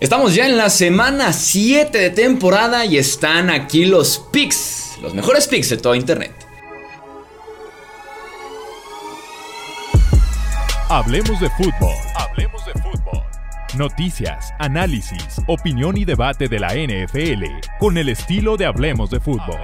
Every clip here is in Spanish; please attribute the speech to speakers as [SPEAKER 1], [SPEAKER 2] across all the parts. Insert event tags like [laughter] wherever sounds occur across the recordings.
[SPEAKER 1] Estamos ya en la semana 7 de temporada y están aquí los picks, los mejores picks de todo Internet.
[SPEAKER 2] Hablemos de fútbol. Hablemos de fútbol. Noticias, análisis, opinión y debate de la NFL con el estilo de Hablemos de fútbol.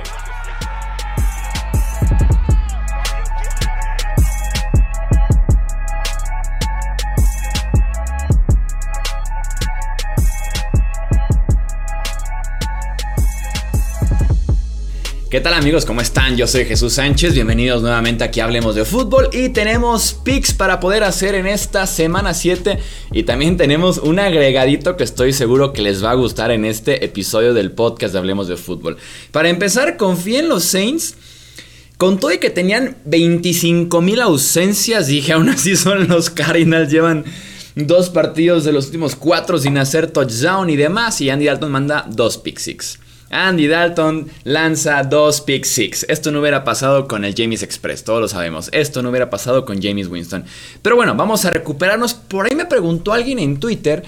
[SPEAKER 1] ¿Qué tal amigos? ¿Cómo están? Yo soy Jesús Sánchez, bienvenidos nuevamente aquí a Hablemos de Fútbol y tenemos picks para poder hacer en esta semana 7 y también tenemos un agregadito que estoy seguro que les va a gustar en este episodio del podcast de Hablemos de Fútbol. Para empezar, confíen en los Saints. Con todo y que tenían 25 mil ausencias, dije, aún así son los Cardinals, llevan dos partidos de los últimos cuatro sin hacer touchdown y demás y Andy Dalton manda dos pick. Andy Dalton lanza dos pick six. Esto no hubiera pasado con el James Express, todos lo sabemos. Esto no hubiera pasado con James Winston. Pero bueno, vamos a recuperarnos. Por ahí me preguntó alguien en Twitter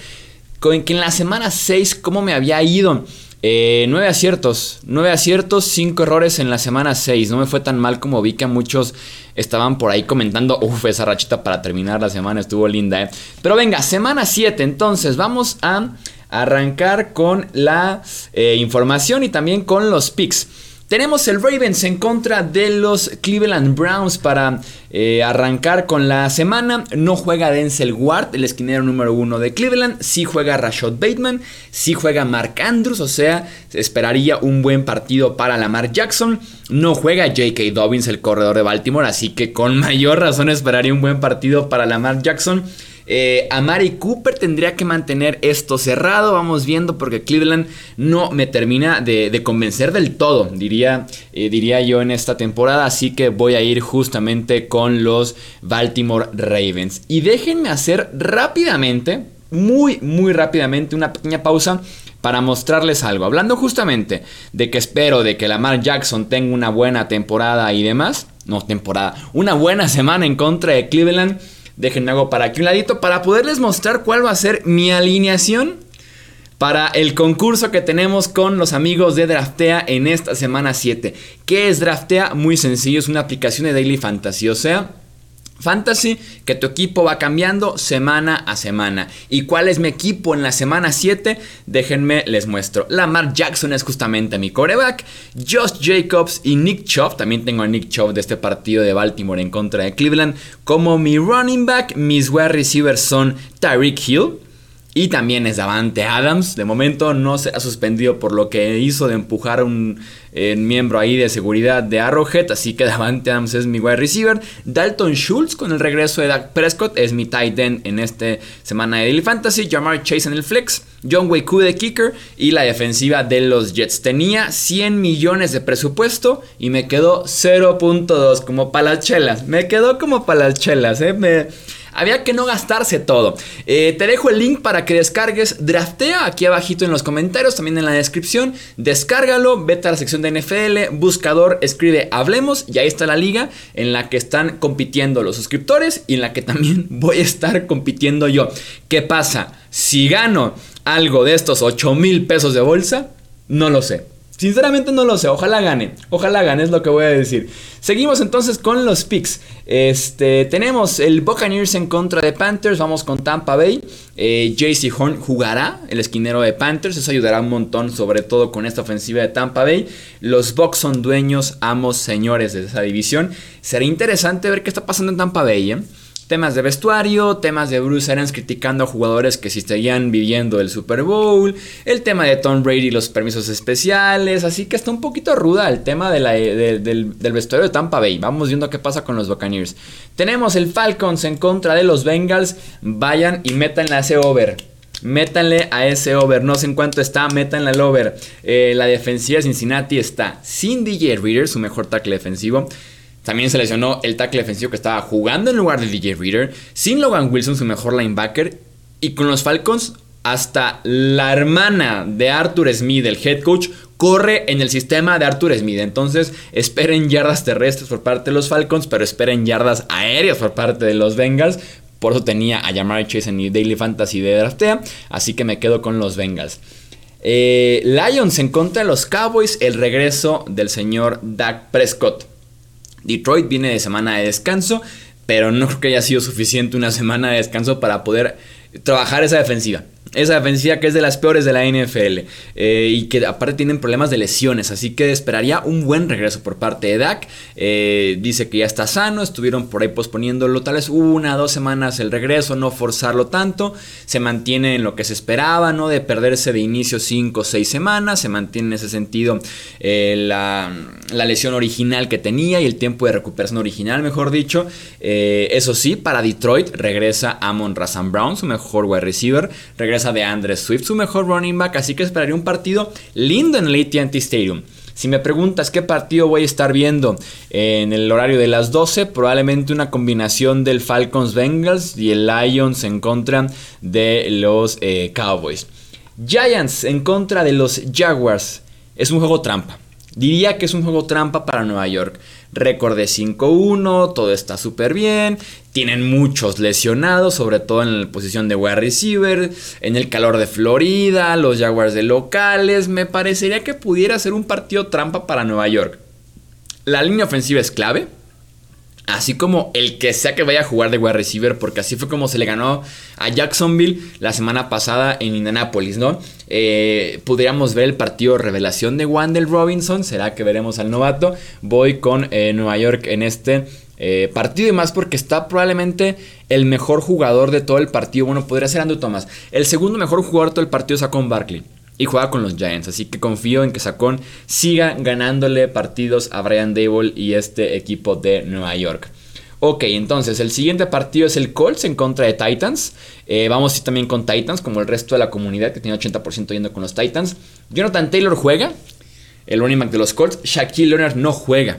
[SPEAKER 1] con que en la semana 6 cómo me había ido. Eh, 9 aciertos, 9 aciertos, 5 errores en la semana 6. No me fue tan mal como vi que muchos estaban por ahí comentando. Uf, esa rachita para terminar la semana estuvo linda, ¿eh? Pero venga, semana 7. Entonces vamos a arrancar con la eh, información y también con los picks. Tenemos el Ravens en contra de los Cleveland Browns para eh, arrancar con la semana. No juega Denzel Ward, el esquinero número uno de Cleveland. Sí juega Rashad Bateman. Sí juega Mark Andrews. O sea, esperaría un buen partido para Lamar Jackson. No juega J.K. Dobbins, el corredor de Baltimore. Así que con [laughs] mayor razón esperaría un buen partido para Lamar Jackson. Eh, Amari Cooper tendría que mantener esto cerrado. Vamos viendo porque Cleveland no me termina de, convencer del todo, diría, eh, diría yo en esta temporada. Así que voy a ir justamente con los Baltimore Ravens. Y déjenme hacer rápidamente, muy, muy rápidamente, una pequeña pausa para mostrarles algo. Hablando justamente de que espero de que Lamar Jackson tenga una buena temporada y demás. No, temporada. Una buena semana en contra de Cleveland. Déjenme hago para aquí un ladito para poderles mostrar cuál va a ser mi alineación para el concurso que tenemos con los amigos de Draftea en esta semana 7. ¿Qué es Draftea? Muy sencillo, es una aplicación de Daily Fantasy, o sea... Fantasy, que tu equipo va cambiando semana a semana. ¿Y cuál es mi equipo en la semana 7? Déjenme, les muestro. Lamar Jackson es justamente mi coreback. Josh Jacobs y Nick Chubb. También tengo a Nick Chubb de este partido de Baltimore en contra de Cleveland. Como mi running back, mis wide receivers son Tyreek Hill. Y también es Davante Adams. De momento no se ha suspendido por lo que hizo de empujar un miembro ahí de seguridad de Arrowhead. Así que Davante Adams es mi wide receiver. Dalton Schultz con el regreso de Dak Prescott es mi tight end en esta semana de Daily Fantasy. Jamar Chase en el flex. John Waku de kicker. Y la defensiva de los Jets. Tenía 100 millones de presupuesto y me quedó 0.2 como para las chelas. Me quedó como para las chelas. ¿eh? Me había que no gastarse todo. Eh, te dejo el link para que descargues Draftea aquí abajito en los comentarios, también en la descripción. Descárgalo, vete a la sección de NFL, buscador, escribe Hablemos y ahí está la liga en la que están compitiendo los suscriptores y en la que también [laughs] voy a estar compitiendo yo. ¿Qué pasa? Si gano algo de estos 8 mil pesos de bolsa, no lo sé. Sinceramente no lo sé, ojalá gane, ojalá gane es lo que voy a decir. Seguimos entonces con los picks. Este, tenemos el Buccaneers en contra de Panthers, vamos con Tampa Bay. Eh, JC Horn jugará, el esquinero de Panthers, eso ayudará un montón, sobre todo con esta ofensiva de Tampa Bay. Los Bucks son dueños, amos, señores de esa división. Será interesante ver qué está pasando en Tampa Bay, ¿eh? Temas de vestuario, temas de Bruce Arians criticando a jugadores que si seguían viviendo el Super Bowl, el tema de Tom Brady y los permisos especiales, así que está un poquito ruda el tema del, del, vestuario de Tampa Bay. Vamos viendo qué pasa con los Buccaneers. Tenemos el Falcons en contra de los Bengals, vayan y métanle a ese over. Métanle a ese over, no sé en cuánto está, métanle al over. Eh, la defensiva de Cincinnati está sin DJ Reader, su mejor tackle defensivo. También se lesionó el tackle defensivo que estaba jugando en lugar de DJ Reader. Sin Logan Wilson, su mejor linebacker. Y con los Falcons, hasta la hermana de Arthur Smith, el head coach, corre en el sistema de Arthur Smith. Entonces, esperen yardas terrestres por parte de los Falcons, pero esperen yardas aéreas por parte de los Bengals Por eso tenía a Jamar Chase en mi Daily Fantasy de draftea. Así que me quedo con los Bengals. Eh, Lions en contra de los Cowboys. El regreso del señor Dak Prescott. Detroit viene de semana de descanso. Pero no creo que haya sido suficiente una semana de descanso para poder trabajar esa defensiva. Esa defensiva que es de las peores de la NFL eh, y que aparte tienen problemas de lesiones, así que esperaría un buen regreso por parte de Dak. Eh, dice que ya está sano, estuvieron por ahí posponiéndolo tal vez una, dos semanas el regreso, no forzarlo tanto, se mantiene en lo que se esperaba, ¿no? De perderse de inicio cinco o seis semanas, se mantiene en ese sentido eh, la, lesión original que tenía y el tiempo de recuperación original, mejor dicho. eso sí, para Detroit regresa Amon Razan Brown, su mejor wide receiver, regresa de Andre Swift, su mejor running back, así que esperaría un partido lindo en el ATT Stadium. Si me preguntas qué partido voy a estar viendo en el horario de las 12, probablemente una combinación del Falcons Bengals y el Lions en contra de los eh, Cowboys. Giants en contra de los Jaguars. Es un juego trampa. Diría que es un juego trampa para Nueva York. Récord de 5-1, todo está súper bien. Tienen muchos lesionados, sobre todo en la posición de wide receiver. En el calor de Florida, los Jaguars de locales. Me parecería que pudiera ser un partido trampa para Nueva York. La línea ofensiva es clave. Así como el que sea que vaya a jugar de wide receiver, porque así fue como se le ganó a Jacksonville la semana pasada en Indianapolis, ¿no? Eh, podríamos ver el partido revelación de Wandel Robinson, será que veremos al novato. Voy con eh, Nueva York en este eh, partido y más porque está probablemente el mejor jugador de todo el partido. Bueno, podría ser Andrew Thomas. El segundo mejor jugador de todo el partido es con Barkley y juega con los Giants. Así que confío en que Sacón siga ganándole partidos a Brian Dable y este equipo de Nueva York. Ok, entonces el siguiente partido es el Colts en contra de Titans. Eh, vamos a ir también con Titans, como el resto de la comunidad que tiene 80% yendo con los Titans. Jonathan Taylor juega, el running back de los Colts. Shaquille Leonard no juega.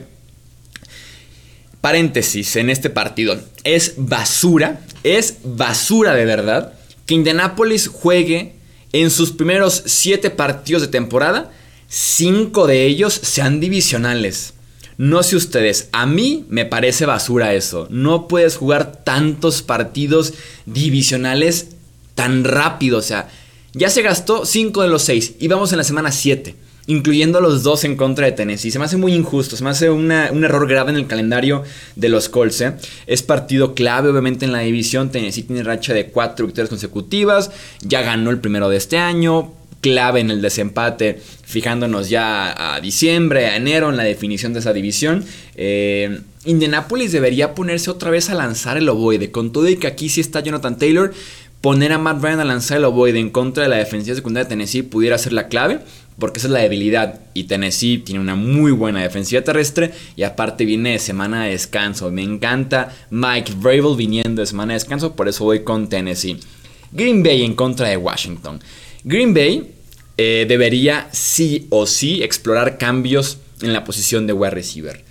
[SPEAKER 1] Paréntesis en este partido. Es basura, es basura de verdad que Indianapolis juegue en sus primeros 7 partidos de temporada, 5 de ellos sean divisionales. No sé ustedes, a mí me parece basura eso. No puedes jugar tantos partidos divisionales tan rápido. O sea, ya se gastó 5 de los 6 y vamos en la semana 7 incluyendo los dos en contra de Tennessee. Se me hace muy injusto, se me hace un error grave en el calendario de los Colts. ¿eh? Es partido clave, obviamente, en la división. Tennessee tiene racha de cuatro victorias consecutivas, ya ganó el primero de este año. Clave en el desempate, fijándonos ya a diciembre, a enero, en la definición de esa división. Eh, Indianapolis debería ponerse otra vez a lanzar el ovoide, con todo y que aquí sí está Jonathan Taylor. Poner a Matt Ryan a lanzar el ovoide en contra de la defensiva secundaria de Tennessee pudiera ser la clave porque esa es la debilidad. Y Tennessee tiene una muy buena defensiva terrestre y aparte viene de semana de descanso. Me encanta Mike Vrabel viniendo de semana de descanso, por eso voy con Tennessee. Green Bay en contra de Washington. Green Bay eh, debería sí o sí explorar cambios en la posición de wide receiver.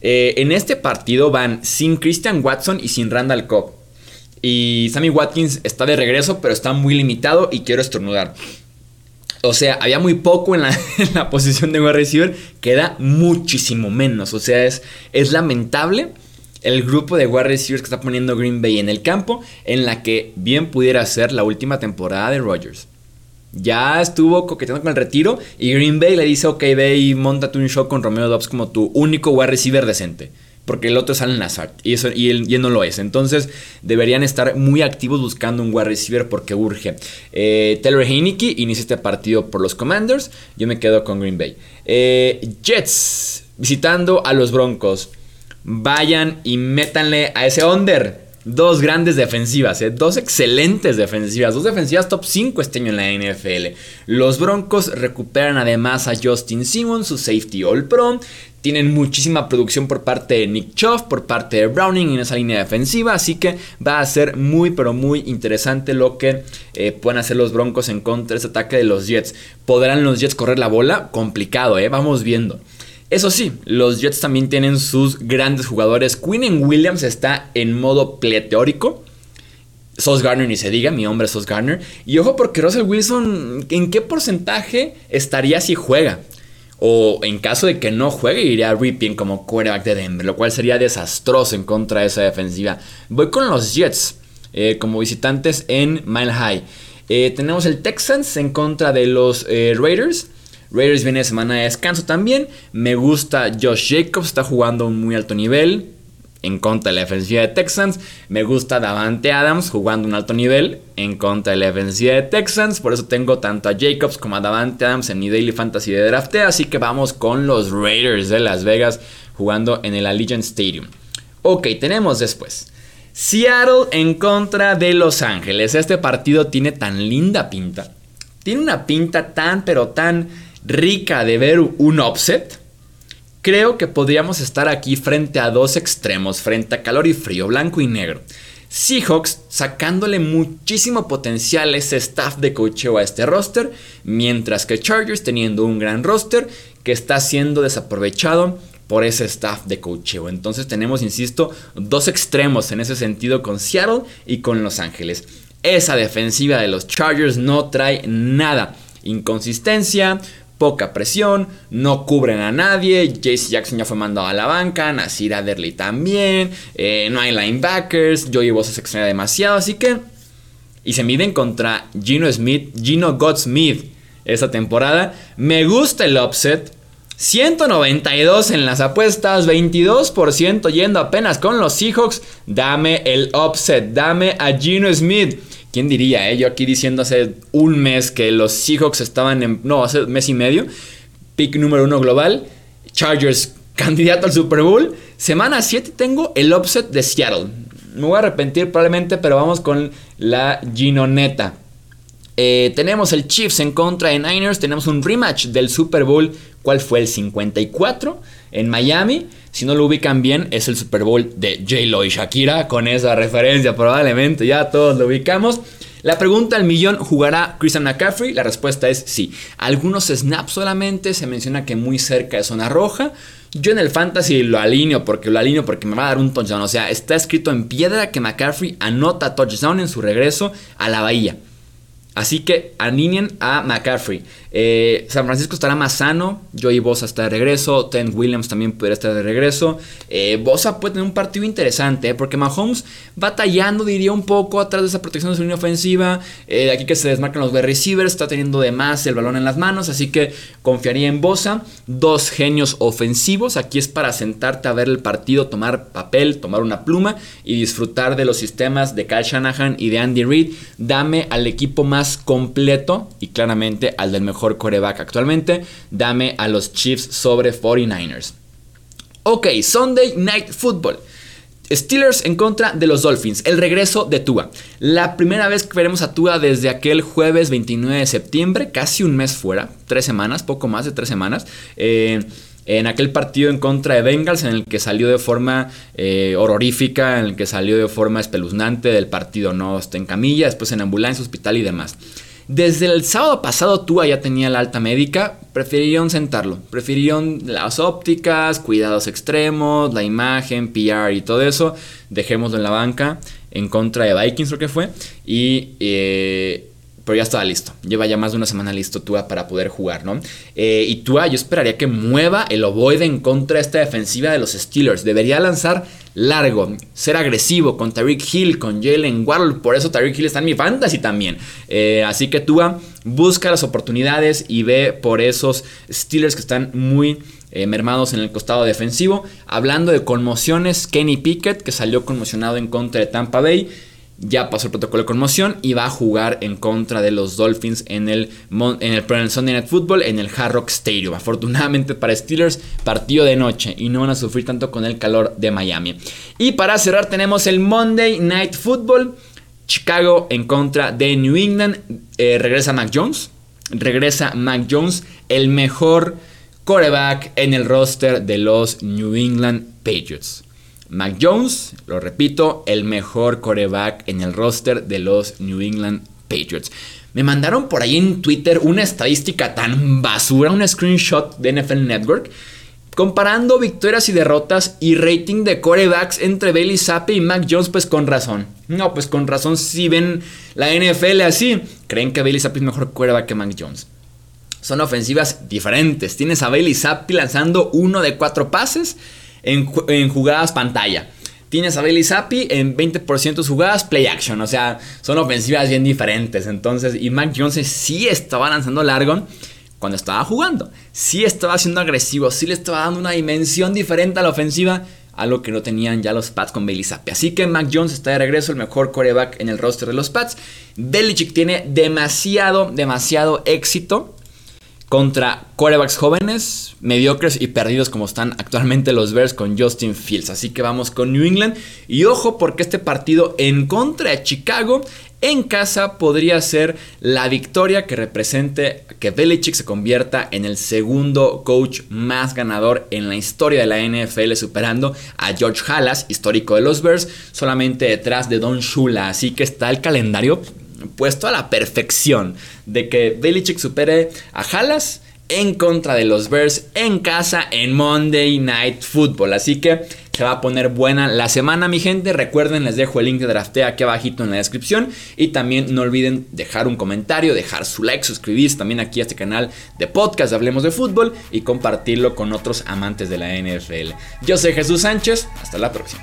[SPEAKER 1] Eh, en este partido van sin Christian Watson y sin Randall Cobb. Y Sammy Watkins está de regreso, pero está muy limitado y quiero estornudar. O sea, había muy poco [laughs] en la, posición de wide receiver, queda muchísimo menos. O sea, es, es lamentable el grupo de wide receivers que está poniendo Green Bay en el campo, en la que bien pudiera ser la última temporada de Rodgers. Ya estuvo coqueteando con el retiro y Green Bay le dice, ok, ve y montate un show con Romeo Dobbs como tu único wide receiver decente porque el otro es Alan Lazard y, eso, y, él, no lo es. Entonces deberían estar muy activos buscando un wide receiver porque urge. Eh, Taylor Heineke inicia este partido por los Commanders. Yo me quedo con Green Bay. Eh, Jets visitando a los Broncos. Vayan y métanle a ese under. Dos grandes defensivas, eh. dos excelentes defensivas, dos defensivas top 5 este año en la NFL. Los Broncos recuperan además a Justin Simmons, su safety all pro. Tienen muchísima producción por parte de Nick Chubb, por parte de Browning en esa línea defensiva. Así que va a ser muy, pero muy interesante lo que eh, puedan hacer los Broncos en contra de ese ataque de los Jets. ¿Podrán los Jets correr la bola? Complicado, ¿eh? Vamos viendo. Eso sí, los Jets también tienen sus grandes jugadores. Quinn Williams está en modo pleteórico. Sos Garner ni se diga, mi hombre Sos Garner. Y ojo porque Russell Wilson, ¿en qué porcentaje estaría si juega? O en caso de que no juegue, iría a Ripping como quarterback de Denver, lo cual sería desastroso en contra de esa defensiva. Voy con los Jets. eh, como visitantes en Mile High. Eh, tenemos el Texans en contra de los Raiders. Raiders viene de semana de descanso también. Me gusta Josh Jacobs, está jugando un muy alto nivel en contra de la defensiva de Texans. Me gusta Davante Adams jugando un alto nivel en contra de la defensiva de Texans. Por eso tengo tanto a Jacobs como a Davante Adams en mi Daily Fantasy de draft. Así que vamos con los Raiders de Las Vegas jugando en el Allegiant Stadium. Ok, tenemos después. Seattle en contra de Los Ángeles. Este partido tiene tan linda pinta. Tiene una pinta tan pero tan rica de ver un offset Creo que podríamos estar aquí frente a dos extremos, frente a calor y frío, blanco y negro. Seahawks sacándole muchísimo potencial ese staff de cocheo a este roster, mientras que Chargers teniendo un gran roster que está siendo desaprovechado por ese staff de cocheo. Entonces tenemos, insisto, dos extremos en ese sentido con Seattle y con Los Ángeles. Esa defensiva de los Chargers no trae nada. Inconsistencia, poca presión, no cubren a nadie, JC Jackson ya fue mandado a la banca, Nasir Adderley también, eh, no hay linebackers, Joey Bosa se extraña demasiado, así que... Y se miden contra Gino Smith, Gino Godsmith esta temporada. Me gusta el upset. 192 en las apuestas, 22% yendo apenas con los Seahawks. Dame el upset, dame a Gino Smith. ¿Quién diría, eh? Yo aquí diciendo hace un mes que los Seahawks estaban en. No, hace mes y medio. Pick número uno global. Chargers [laughs] candidato al Super Bowl. Semana 7 tengo el upset de Seattle. Me voy a arrepentir probablemente, pero vamos con la Ginoneta. Eh, tenemos el Chiefs en contra de Niners. Tenemos un rematch del Super Bowl. ¿Cuál fue el 54? En Miami. Si no lo ubican bien, es el Super Bowl de J-Lo y Shakira. Con esa referencia, probablemente ya todos lo ubicamos. La pregunta al millón, ¿jugará Christian McCaffrey? La respuesta es sí. Algunos snaps solamente, se menciona que muy cerca de zona roja. Yo en el fantasy lo alineo porque lo alineo porque me va a dar un touchdown. O sea, está escrito en piedra que McCaffrey anota touchdown en su regreso a la bahía. Así que alineen a McCaffrey. Eh, San Francisco estará más sano. Joey Bosa está de regreso. Ten Williams también podría estar de regreso. Eh, Bosa puede tener un partido interesante. Eh, porque Mahomes batallando, diría un poco, atrás de esa protección de su línea ofensiva. de aquí que se desmarcan los receivers. Está teniendo de más el balón en las manos. Así que confiaría en Bosa. Dos genios ofensivos. Aquí es para sentarte a ver el partido, tomar papel, tomar una pluma y disfrutar de los sistemas de Kyle Shanahan y de Andy Reid. Dame al equipo más completo y claramente al del mejor coreback actualmente. Dame a los Chiefs sobre 49ers. Ok, Sunday Night Football. Steelers en contra de los Dolphins. El regreso de Tua. La primera vez que veremos a Tua desde aquel jueves 29 de septiembre, casi un mes fuera, tres semanas, poco más de tres semanas. Eh, en aquel partido en contra de Bengals, en el que salió de forma eh, horrorífica, en el que salió de forma espeluznante del partido, no en camilla, después en ambulancia, hospital y demás. Desde el sábado pasado Tua ya tenía la alta médica, prefirieron sentarlo, prefirieron las ópticas, cuidados extremos, la imagen, PR y todo eso, dejémoslo en la banca en contra de Vikings lo que fue. Y eh, pero ya estaba listo. Lleva ya más de una semana listo Tua para poder jugar, ¿no? Eh, y Tua yo esperaría que mueva el ovoide en contra de esta defensiva de los Steelers. Debería lanzar largo, ser agresivo con Tariq Hill, con Jalen Waddle. Por eso Tariq Hill está en mi fantasy también. Eh, así que Tua busca las oportunidades y ve por esos Steelers que están muy eh, mermados en el costado defensivo. Hablando de conmociones, Kenny Pickett, que salió conmocionado en contra de Tampa Bay ya pasó el protocolo de conmoción y va a jugar en contra de los Dolphins en el, en el, Sunday Night Football en el Hard Rock Stadium. Afortunadamente para Steelers, partido de noche y no van a sufrir tanto con el calor de Miami. Y para cerrar tenemos el Monday Night Football. Chicago en contra de New England. Eh, regresa Mac Jones. Regresa Mac Jones, el mejor quarterback en el roster de los New England Patriots. Mac Jones, lo repito, el mejor coreback en el roster de los New England Patriots. Me mandaron por ahí en Twitter una estadística tan basura, un screenshot de NFL Network, comparando victorias y derrotas y rating de corebacks entre Bailey Zappi y Mac Jones, pues con razón. No, pues con razón si ven la NFL así, creen que Bailey Zappi es mejor coreback que Mac Jones. Son ofensivas diferentes. Tienes a Bailey Zappi lanzando uno de cuatro pases en, jugadas pantalla. tienes a Bailey Zappi en 20% de jugadas, play action. O sea, son ofensivas bien diferentes. Entonces, y Mac Jones sí estaba lanzando largo cuando estaba jugando. Sí estaba siendo agresivo, sí le estaba dando una dimensión diferente a la ofensiva, algo que no tenían ya los Pats con Bailey Zappi. Así que Mac Jones está de regreso, el mejor coreback en el roster de los Pats. Belichick tiene demasiado, demasiado éxito contra corebacks jóvenes, mediocres y perdidos como están actualmente los Bears con Justin Fields. Así que vamos con New England. Y ojo porque este partido en contra de Chicago en casa podría ser la victoria que represente que Belichick se convierta en el segundo coach más ganador en la historia de la NFL, superando a George Halas, histórico de los Bears, solamente detrás de Don Shula. Así que está el calendario puesto a la perfección de que Belichick supere a Halas en contra de los Bears en casa en Monday Night Football. Así que se va a poner buena la semana, mi gente. Recuerden, les dejo el link de Draftea aquí abajito en la descripción. Y también no olviden dejar un comentario, dejar su like, suscribirse también aquí a este canal de podcast Hablemos de Fútbol y compartirlo con otros amantes de la NFL. Yo soy Jesús Sánchez. Hasta la próxima.